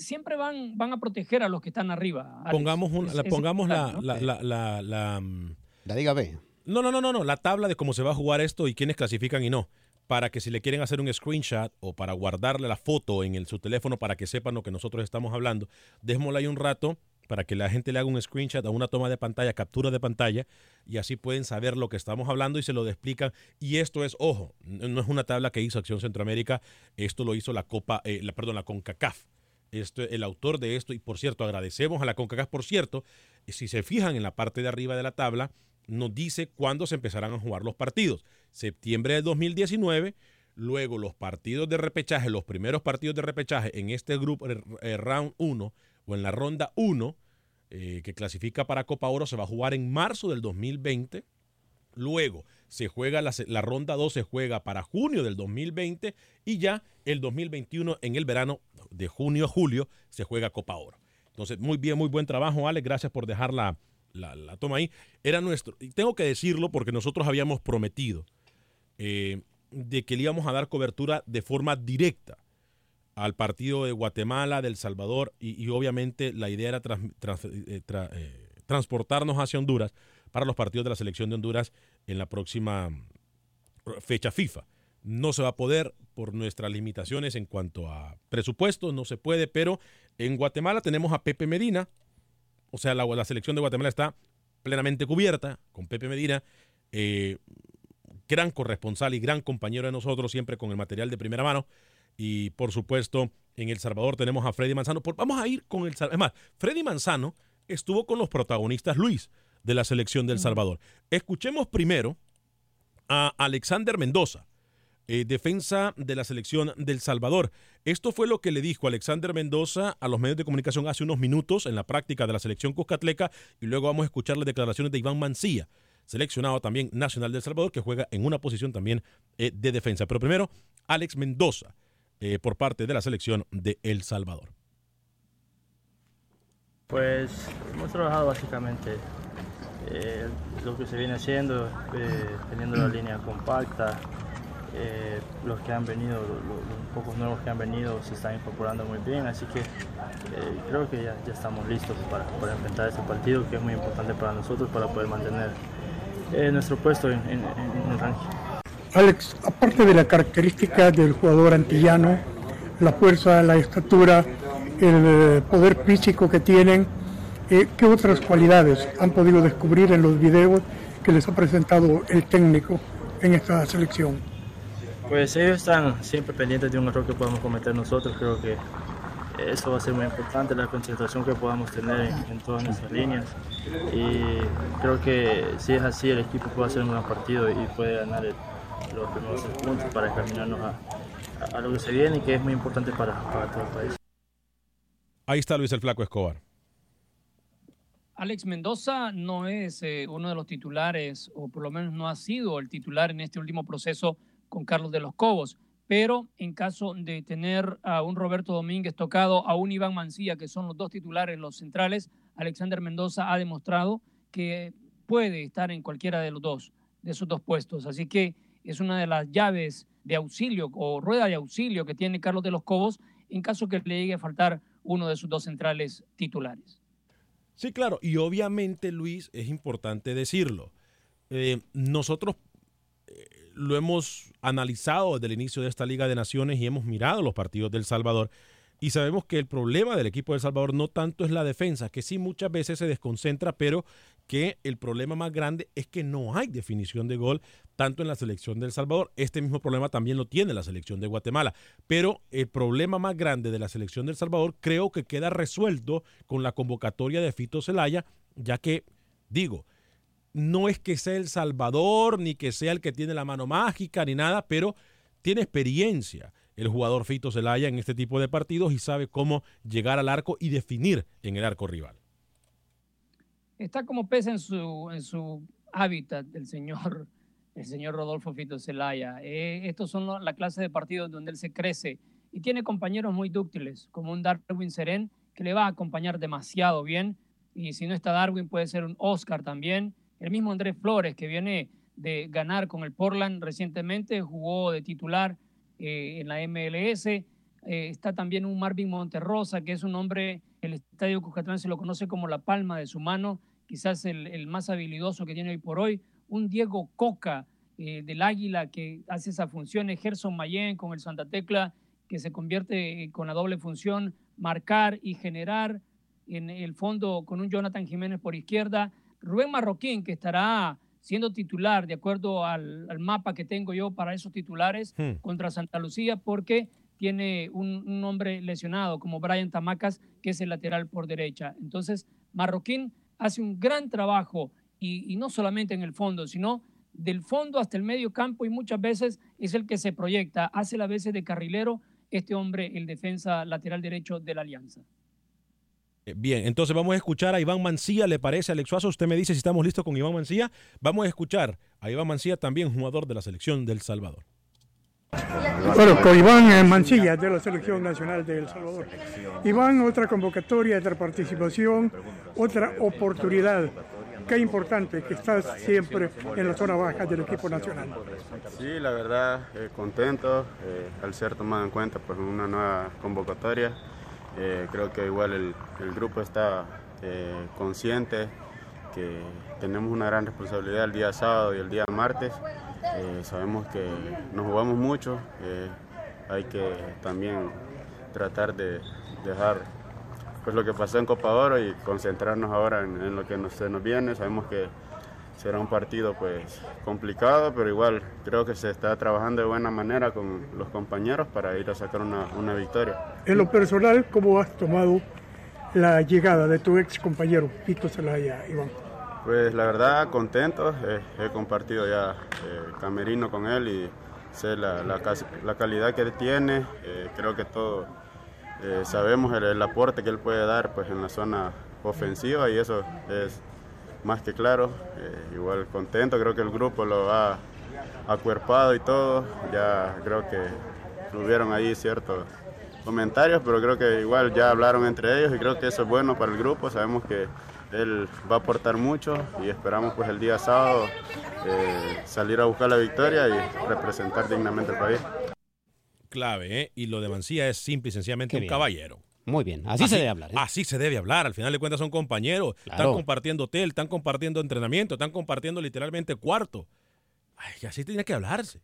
siempre van, van a proteger a los que están arriba. Pongamos, la, pongamos la, la, la, mm, la, Liga B. No, no, no, no, no, la tabla de cómo se va a jugar esto y quiénes clasifican y no. Para que si le quieren hacer un screenshot o para guardarle la foto en su teléfono para que sepan lo que nosotros estamos hablando, démosla ahí un rato para que la gente le haga un screenshot a una toma de pantalla, captura de pantalla, y así pueden saber lo que estamos hablando y se lo explican. Y esto es, ojo, no es una tabla que hizo Acción Centroamérica, esto lo hizo la Copa, eh, la, perdón, la CONCACAF el autor de esto, y por cierto, agradecemos a la CONCACAF, por cierto, si se fijan en la parte de arriba de la tabla, nos dice cuándo se empezarán a jugar los partidos. Septiembre de 2019, luego los partidos de repechaje, los primeros partidos de repechaje en este grupo, eh, round 1 o en la ronda 1, eh, que clasifica para Copa Oro, se va a jugar en marzo del 2020. Luego se juega la, la, ronda 2, se juega para junio del 2020 y ya el 2021 en el verano de junio a julio se juega Copa Oro. Entonces, muy bien, muy buen trabajo, Alex. Gracias por dejar la, toma ahí. Era nuestro, y tengo que decirlo porque nosotros habíamos prometido eh, de que le íbamos a dar cobertura de forma directa al partido de Guatemala, del Salvador, y, obviamente la idea era eh, eh, transportarnos hacia Honduras para los partidos de la selección de Honduras en la próxima fecha FIFA. No se va a poder por nuestras limitaciones en cuanto a presupuesto, no se puede, pero en Guatemala tenemos a Pepe Medina, o sea, la, selección de Guatemala está plenamente cubierta con Pepe Medina, eh, gran corresponsal y gran compañero de nosotros, siempre con el material de primera mano. Y por supuesto, en El Salvador tenemos a Freddy Manzano. vamos a ir con el Es más, Freddy Manzano estuvo con los protagonistas Luis de la selección del Salvador. Escuchemos primero a Alexander Mendoza, eh, defensa de la selección del Salvador. Esto fue lo que le dijo Alexander Mendoza a los medios de comunicación hace unos minutos en la práctica de la selección Cuscatleca y luego vamos a escuchar las declaraciones de Iván Mancilla, seleccionado también nacional del Salvador, que juega en una posición también eh, de defensa. Pero primero, Alex Mendoza, eh, por parte de la selección de El Salvador. Pues hemos trabajado básicamente lo que se viene haciendo, teniendo la línea compacta. Los que han venido, los, pocos nuevos que han venido se están incorporando muy bien, así que creo que ya, estamos listos para, enfrentar este partido que es muy importante para nosotros para poder mantener nuestro puesto en, en, el ranking. Alex, aparte de la característica del jugador antillano, la fuerza, la estatura, el eh, poder físico que tienen, eh, ¿qué otras cualidades han podido descubrir en los videos que les ha presentado el técnico en esta selección? Pues ellos están siempre pendientes de un error que podemos cometer nosotros. Creo que eso va a ser muy importante, la concentración que podamos tener en, todas nuestras líneas. Y creo que si es así, el equipo puede hacer un buen partido y puede ganar los primeros puntos para encaminarnos a, a, lo que se viene y que es muy importante para, para todo el país. Ahí está Luis el Flaco Escobar. Alex Mendoza no es eh, uno de los titulares, o por lo menos no ha sido el titular en este último proceso con Carlos de los Cobos pero en caso de tener a un Roberto Domínguez tocado, a un Iván Mancilla, que son los dos titulares, los centrales, Alexander Mendoza ha demostrado que puede estar en cualquiera de los dos, de esos dos puestos. Así que es una de las llaves de auxilio o rueda de auxilio que tiene Carlos de los Cobos en caso que le llegue a faltar uno de sus dos centrales titulares. Sí, claro, y obviamente Luis, es importante decirlo. Eh, nosotros lo hemos analizado desde el inicio de esta Liga de Naciones y hemos mirado los partidos del Salvador. Y sabemos que el problema del equipo del Salvador no tanto es la defensa, que sí muchas veces se desconcentra, pero que el problema más grande es que no hay definición de gol tanto en la selección del Salvador. Este mismo problema también lo tiene la selección de Guatemala. Pero el problema más grande de la selección del Salvador creo que queda resuelto con la convocatoria de Fito Zelaya, ya que, digo, no es que sea el Salvador, ni que sea el que tiene la mano mágica, ni nada, pero tiene experiencia el jugador Fito Zelaya en este tipo de partidos y sabe cómo llegar al arco y definir en el arco rival. Está como pesa en su, en su hábitat el señor, el señor Rodolfo Fito Zelaya. Eh, estos son la clase de partidos donde él se crece y tiene compañeros muy dúctiles, como un Darwin Seren, que le va a acompañar demasiado bien. Y si no está Darwin, puede ser un Oscar también el mismo Andrés Flores, que viene de ganar con el Portland recientemente, jugó de titular eh, en la MLS. Eh, está también un Marvin Monterrosa, que es un hombre, el Estadio Cuscatlán se lo conoce como la palma de su mano, quizás el, más habilidoso que tiene hoy por hoy. Un Diego Coca eh, del Águila que hace esa función, Gerson Mayen con el Santa Tecla, que se convierte con la doble función, marcar y generar en el fondo con un Jonathan Jiménez por izquierda. Rubén Marroquín, que estará siendo titular, de acuerdo al, mapa que tengo yo para esos titulares hmm. contra Santa Lucía, porque tiene un, hombre lesionado como Brian Tamacas, que es el lateral por derecha. Entonces, Marroquín hace un gran trabajo y, y, no solamente en el fondo, sino del fondo hasta el medio campo y muchas veces es el que se proyecta, hace la veces de carrilero este hombre, el defensa lateral derecho de la Alianza. Eh, bien, entonces vamos a escuchar a Iván Mancía, ¿le parece, Alex Suazo? Usted me dice si estamos listos con Iván Mancía. Vamos a escuchar a Iván Mancía, también jugador de la selección del Salvador. Bueno, con Iván Mancilla de la Selección Nacional de El Salvador. Iván, otra convocatoria, otra participación, otra oportunidad qué importante que estás siempre en la zona baja del equipo nacional. Sí, la verdad, eh, contento eh, al ser tomado en cuenta por una nueva convocatoria. Eh, creo que igual el, grupo está consciente que tenemos una gran responsabilidad el día sábado y el día martes. sabemos que nos jugamos mucho, hay que también tratar de dejar pues lo que pasó en Copa Oro y concentrarnos ahora en, lo que se nos viene. Sabemos que será un partido pues complicado, pero igual creo que se está trabajando de buena manera con los compañeros para ir a sacar una, una victoria. En lo personal, ¿cómo has tomado la llegada de tu ex compañero Pito Zelaya, Iván? Pues la verdad, contento. he compartido ya eh, camerino con él y sé la, la, la calidad que él tiene. Eh, creo que todo eh, sabemos el, aporte que él puede dar pues, en la zona ofensiva y eso es más que claro. Eh, igual contento, creo que el grupo lo ha acuerpado y todo. Ya creo que tuvieron ahí ciertos comentarios, pero creo que igual ya hablaron entre ellos y creo que eso es bueno para el grupo. Sabemos que él va a aportar mucho y esperamos pues el día sábado eh, salir a buscar la victoria y representar dignamente al país clave, ¿eh? Y lo de Mancía es simple y sencillamente un caballero. Muy bien, así, se debe hablar. ¿eh? Así se debe hablar. Al final de cuentas son compañeros. Están compartiendo hotel, están compartiendo entrenamiento, están compartiendo literalmente cuarto. Ay, así tiene que hablarse.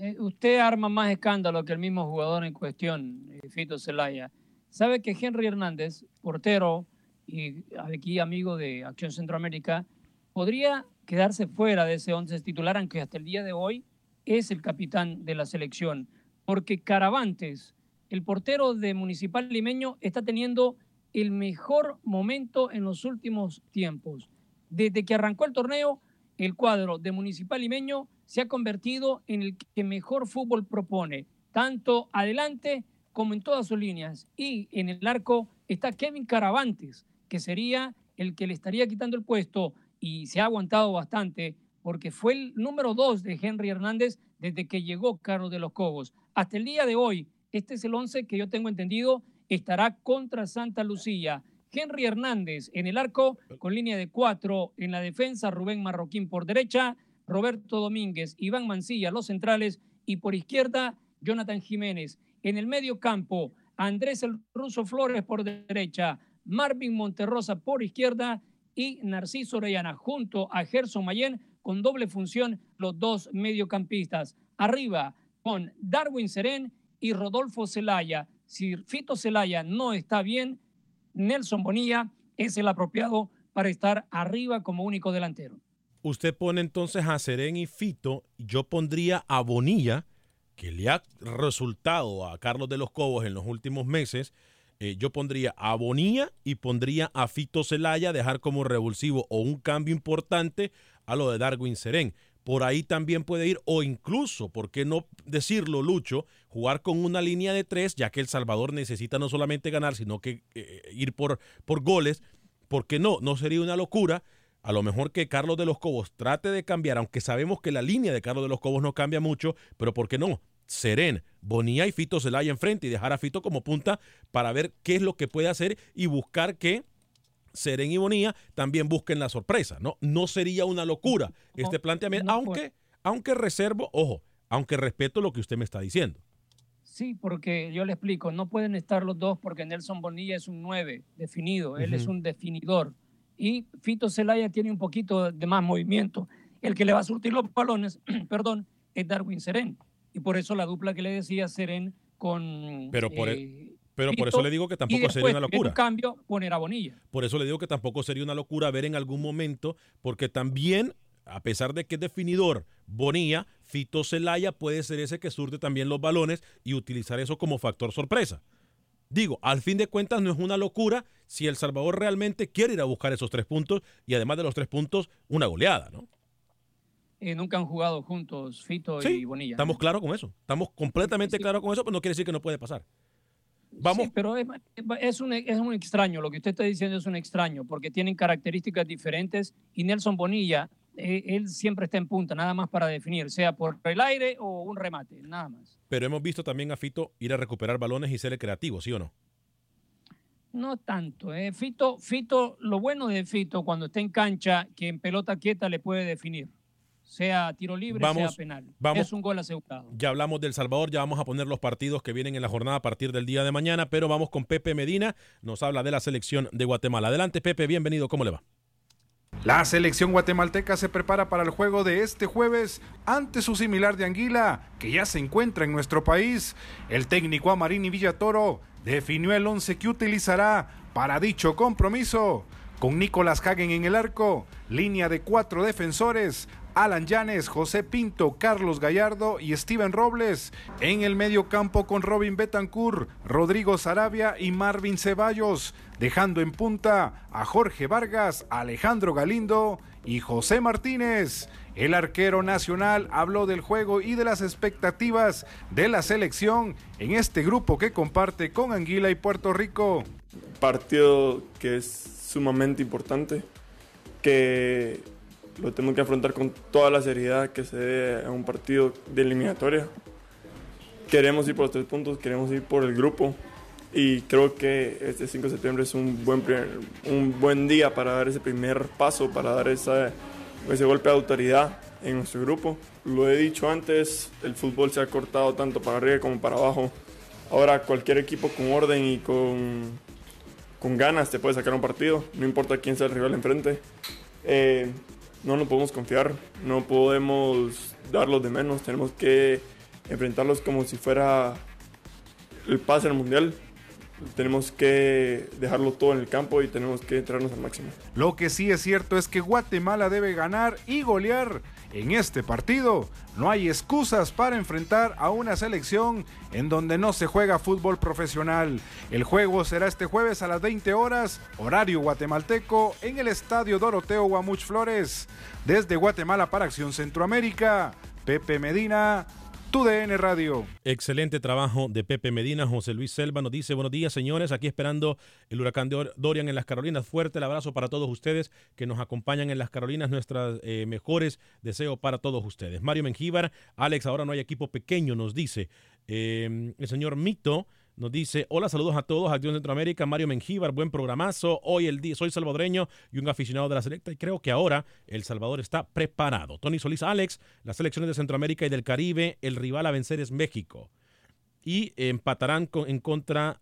Eh, usted arma más escándalo que el mismo jugador en cuestión, eh, Fito Zelaya. Sabe que Henry Hernández, portero y aquí amigo de Acción Centroamérica, podría quedarse fuera de ese once titular, aunque hasta el día de hoy es el capitán de la selección porque Caravantes, el portero de Municipal Limeño, está teniendo el mejor momento en los últimos tiempos. Desde que arrancó el torneo, el cuadro de Municipal Limeño se ha convertido en el que mejor fútbol propone, tanto adelante como en todas sus líneas. Y en el arco está Kevin Caravantes, que sería el que le estaría quitando el puesto y se ha aguantado bastante porque fue el número dos de Henry Hernández desde que llegó Carlos de los Cobos. Hasta el día de hoy, este es el 11 que yo tengo entendido, estará contra Santa Lucía. Henry Hernández en el arco, con línea de cuatro en la defensa, Rubén Marroquín por derecha, Roberto Domínguez, Iván Mancilla, los centrales, y por izquierda, Jonathan Jiménez. En el medio campo, Andrés el Ruso Flores por derecha, Marvin Monterrosa por izquierda y Narciso Orellana junto a Gerson Mayen con doble función los dos mediocampistas. Arriba, con Darwin Serén y Rodolfo Zelaya. Si Fito Zelaya no está bien, Nelson Bonilla es el apropiado para estar arriba como único delantero. Usted pone entonces a Serén y Fito, yo pondría a Bonilla, que le ha resultado a Carlos de los Cobos en los últimos meses, eh, yo pondría a Bonilla y pondría a Fito Zelaya, dejar como revulsivo o un cambio importante a lo de Darwin Serén por ahí también puede ir, o incluso, ¿por qué no decirlo, Lucho? Jugar con una línea de tres, ya que El Salvador necesita no solamente ganar, sino que eh, ir por, por goles. ¿Por qué no? No sería una locura. A lo mejor que Carlos de los Cobos trate de cambiar, aunque sabemos que la línea de Carlos de los Cobos no cambia mucho, pero ¿por qué no? Serén, Bonilla y Fito se la hay enfrente y dejar a Fito como punta para ver qué es lo que puede hacer y buscar que Seren y Bonilla también busquen la sorpresa, ¿no? No sería una locura este planteamiento, aunque, aunque reservo, ojo, aunque respeto lo que usted me está diciendo. Sí, porque yo le explico, no pueden estar los dos porque Nelson Bonilla es un 9 definido, él es un definidor. Y Fito Zelaya tiene un poquito de más movimiento. El que le va a surtir los balones, perdón, es Darwin Seren. Y por eso la dupla que le decía Seren con... Pero por, eh, pero por eso le digo que tampoco sería una locura. En cambio, poner a Bonilla. Por eso le digo que tampoco sería una locura ver en algún momento, porque también, a pesar de que es definidor Bonilla, Fito Celaya puede ser ese que surte también los balones y utilizar eso como factor sorpresa. Digo, al fin de cuentas no es una locura si El Salvador realmente quiere ir a buscar esos tres puntos y además de los tres puntos, una goleada, ¿no? Eh, nunca han jugado juntos Fito y Bonilla. Estamos claros con eso. Estamos completamente claros con eso, pero no quiere decir que no puede pasar. Vamos. pero es, un, es un extraño, lo que usted está diciendo es un extraño, porque tienen características diferentes y Nelson Bonilla, eh, él siempre está en punta, nada más para definir, sea por el aire o un remate, nada más. Pero hemos visto también a Fito ir a recuperar balones y ser creativo, ¿sí o no? No tanto. ¿eh? Fito, Fito, lo bueno de Fito cuando está en cancha, que en pelota quieta le puede definir. Sea tiro libre, sea penal. es un gol asegurado. Ya hablamos del Salvador, ya vamos a poner los partidos que vienen en la jornada a partir del día de mañana, pero vamos con Pepe Medina, nos habla de la selección de Guatemala. Adelante, Pepe, bienvenido, ¿cómo le va? La selección guatemalteca se prepara para el juego de este jueves ante su similar de Anguila, que ya se encuentra en nuestro país. El técnico Amarini Villatoro definió el once que utilizará para dicho compromiso. Con Nicolás Hagen en el arco, línea de cuatro defensores, Alan Llanes, José Pinto, Carlos Gallardo y Steven Robles. En el medio campo con Robin Betancourt, Rodrigo Sarabia y Marvin Ceballos, dejando en punta a Jorge Vargas, Alejandro Galindo y José Martínez. El arquero nacional habló del juego y de las expectativas de la selección en este grupo que comparte con Anguila y Puerto Rico. Partido que es sumamente importante, que lo tenemos que afrontar con toda la seriedad que se dé a un partido de eliminatoria. Queremos ir por los tres puntos, queremos ir por el grupo y creo que este 5 de septiembre es un buen, un buen día para dar ese primer paso, para dar esa, ese golpe de autoridad en nuestro grupo. Lo he dicho antes, el fútbol se ha cortado tanto para arriba como para abajo. Ahora cualquier equipo con orden y con, con ganas te puede sacar un partido, no importa quién sea el rival enfrente. Eh, no nos podemos confiar, no podemos darlos de menos, tenemos que enfrentarlos como si fuera el pase al mundial. Tenemos que dejarlo todo en el campo y tenemos que entrarnos al máximo. Lo que sí es cierto es que Guatemala debe ganar y golear en este partido. No hay excusas para enfrentar a una selección en donde no se juega fútbol profesional. El juego será este jueves a las 20 horas, horario guatemalteco, en el Estadio Doroteo Guamuch Flores. Desde Guatemala para Acción Centroamérica, Pepe Medina, DN Radio. Excelente trabajo de Pepe Medina. José Luis Selva nos dice, buenos días señores, aquí esperando el huracán de Dorian en las Carolinas. Fuerte el abrazo para todos ustedes que nos acompañan en las Carolinas. Nuestros eh, mejores deseos para todos ustedes. Mario Mengíbar, Alex, ahora no hay equipo pequeño, nos dice. Eh, el señor Mito nos dice, hola, saludos a todos, Acción Centroamérica, Mario Mengíbar, buen programazo. Hoy el día, soy salvadoreño y un aficionado de la selecta y creo que ahora El Salvador está preparado. Tony Solís, Alex, las selecciones de Centroamérica y del Caribe, el rival a vencer es México. Y empatarán en contra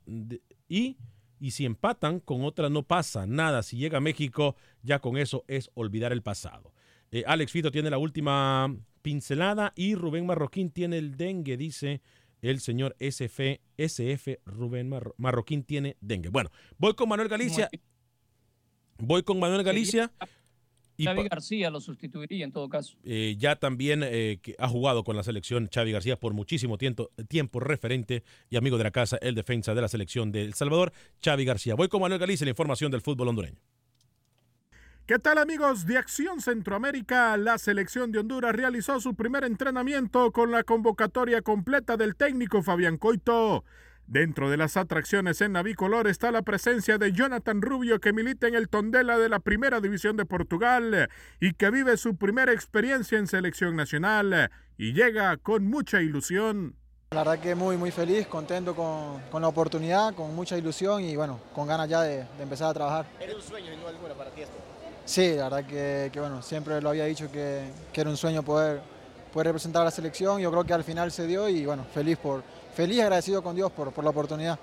y y si empatan con otra no pasa nada. Si llega a México, ya con eso es olvidar el pasado. Eh, Alex Fito tiene la última pincelada y Rubén Marroquín tiene el dengue, dice el señor SF, SF Rubén Marroquín tiene dengue. Bueno, voy con Manuel Galicia. Voy con Manuel Galicia. Y Xavi García lo sustituiría en todo caso. Eh, ya también eh, ha jugado con la selección Xavi García por muchísimo tiempo, tiempo, referente y amigo de la casa, el defensa de la selección de El Salvador, Xavi García. Voy con Manuel Galicia, la información del fútbol hondureño. ¿Qué tal amigos de Acción Centroamérica? La selección de Honduras realizó su primer entrenamiento con la convocatoria completa del técnico Fabián Coito. Dentro de las atracciones en Navicolor está la presencia de Jonathan Rubio que milita en el Tondela de la Primera División de Portugal y que vive su primera experiencia en selección nacional y llega con mucha ilusión. La verdad que muy muy feliz, contento con, la oportunidad, con mucha ilusión y bueno, con ganas ya de, empezar a trabajar. ¿Era un sueño sin duda para ti esto? Sí, la verdad que, bueno, siempre lo había dicho que, era un sueño poder, poder representar a la selección. Yo creo que al final se dio y bueno, feliz por feliz y agradecido con Dios por, la oportunidad.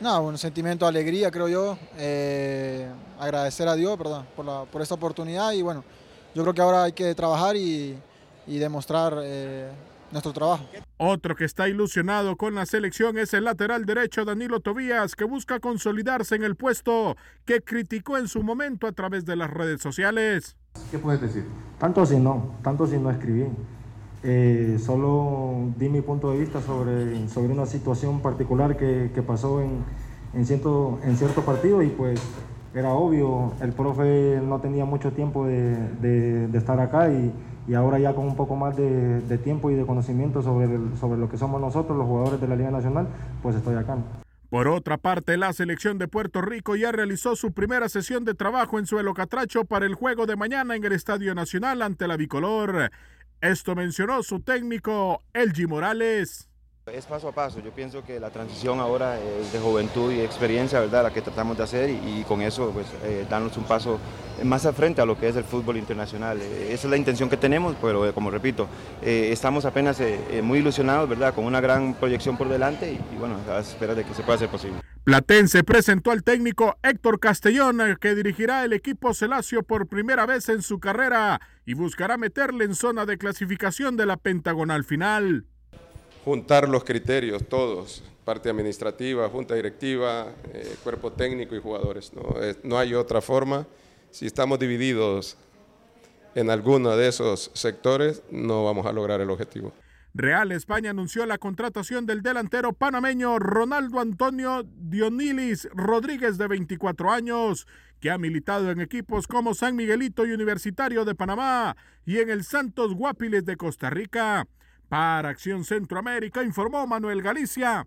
No, un sentimiento de alegría, creo yo. Eh, agradecer a Dios perdón, por, la, por esta oportunidad y bueno, yo creo que ahora hay que trabajar y, demostrar eh, nuestro trabajo. Otro que está ilusionado con la selección es el lateral derecho Danilo Tobías, que busca consolidarse en el puesto que criticó en su momento a través de las redes sociales. ¿Qué puedes decir? Tanto si no, tanto si no escribí. Eh, solo di mi punto de vista sobre, sobre una situación particular que, que pasó en, en, cierto, en cierto partido y pues era obvio, el profe no tenía mucho tiempo de, de, de estar acá y y ahora ya con un poco más de, tiempo y de conocimiento sobre, sobre lo que somos nosotros, los jugadores de la Liga Nacional, pues estoy acá. Por otra parte, la selección de Puerto Rico ya realizó su primera sesión de trabajo en suelo catracho para el juego de mañana en el Estadio Nacional ante la Bicolor. Esto mencionó su técnico, Elgi Morales. Es paso a paso, yo pienso que la transición ahora es de juventud y experiencia, ¿verdad? La que tratamos de hacer y, con eso pues eh, darnos un paso más al frente a lo que es el fútbol internacional. Eh, esa es la intención que tenemos, pero eh, como repito, estamos apenas muy ilusionados, ¿verdad? Con una gran proyección por delante y, bueno, a la espera de que se pueda hacer posible. Platense presentó al técnico Héctor Castellón, que dirigirá el equipo Celacio por primera vez en su carrera y buscará meterle en zona de clasificación de la pentagonal final. Juntar los criterios todos, parte administrativa, junta directiva, eh, cuerpo técnico y jugadores. ¿no? Eh, no hay otra forma. Si estamos divididos en alguno de esos sectores, no vamos a lograr el objetivo. Real España anunció la contratación del delantero panameño Ronaldo Antonio Dionilis Rodríguez de 24 años, que ha militado en equipos como San Miguelito y Universitario de Panamá y en el Santos Guapiles de Costa Rica. Para Acción Centroamérica informó Manuel Galicia,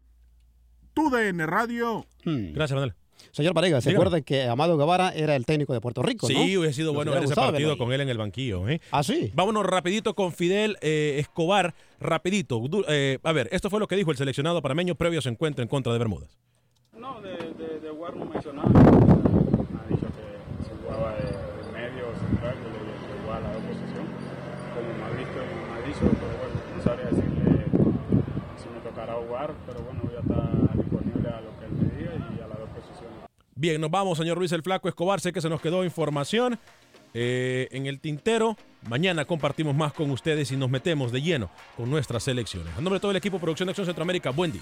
TUDN Radio. Gracias, Manuel. Señor Varegas, ¿se Dígame. acuerda que Amado Guevara era el técnico de Puerto Rico, ¿no? Sí, hubiera sido Nos bueno ver ese gustado partido con él en el banquillo. ¿eh? ¿Ah, sí? Vámonos rapidito con Fidel eh, Escobar. Rapidito. Du- eh, a ver, esto fue lo que dijo el seleccionado panameño previo a su encuentro en contra de Bermudas. No, de, de, de no mencionaba. Me ha dicho que se jugaba de, de medio o central, que jugaba a la oposición. Como me ha visto me ha dicho, pero bueno, no sabría decirle si me tocará jugar, pero bueno, disponible a lo que él me y a. Bien, nos vamos, señor Luis el Flaco Escobar. Sé que se nos quedó información eh, en el tintero. Mañana compartimos más con ustedes y nos metemos de lleno con nuestras selecciones. A nombre de todo el equipo Producción de Acción Centroamérica, buen día.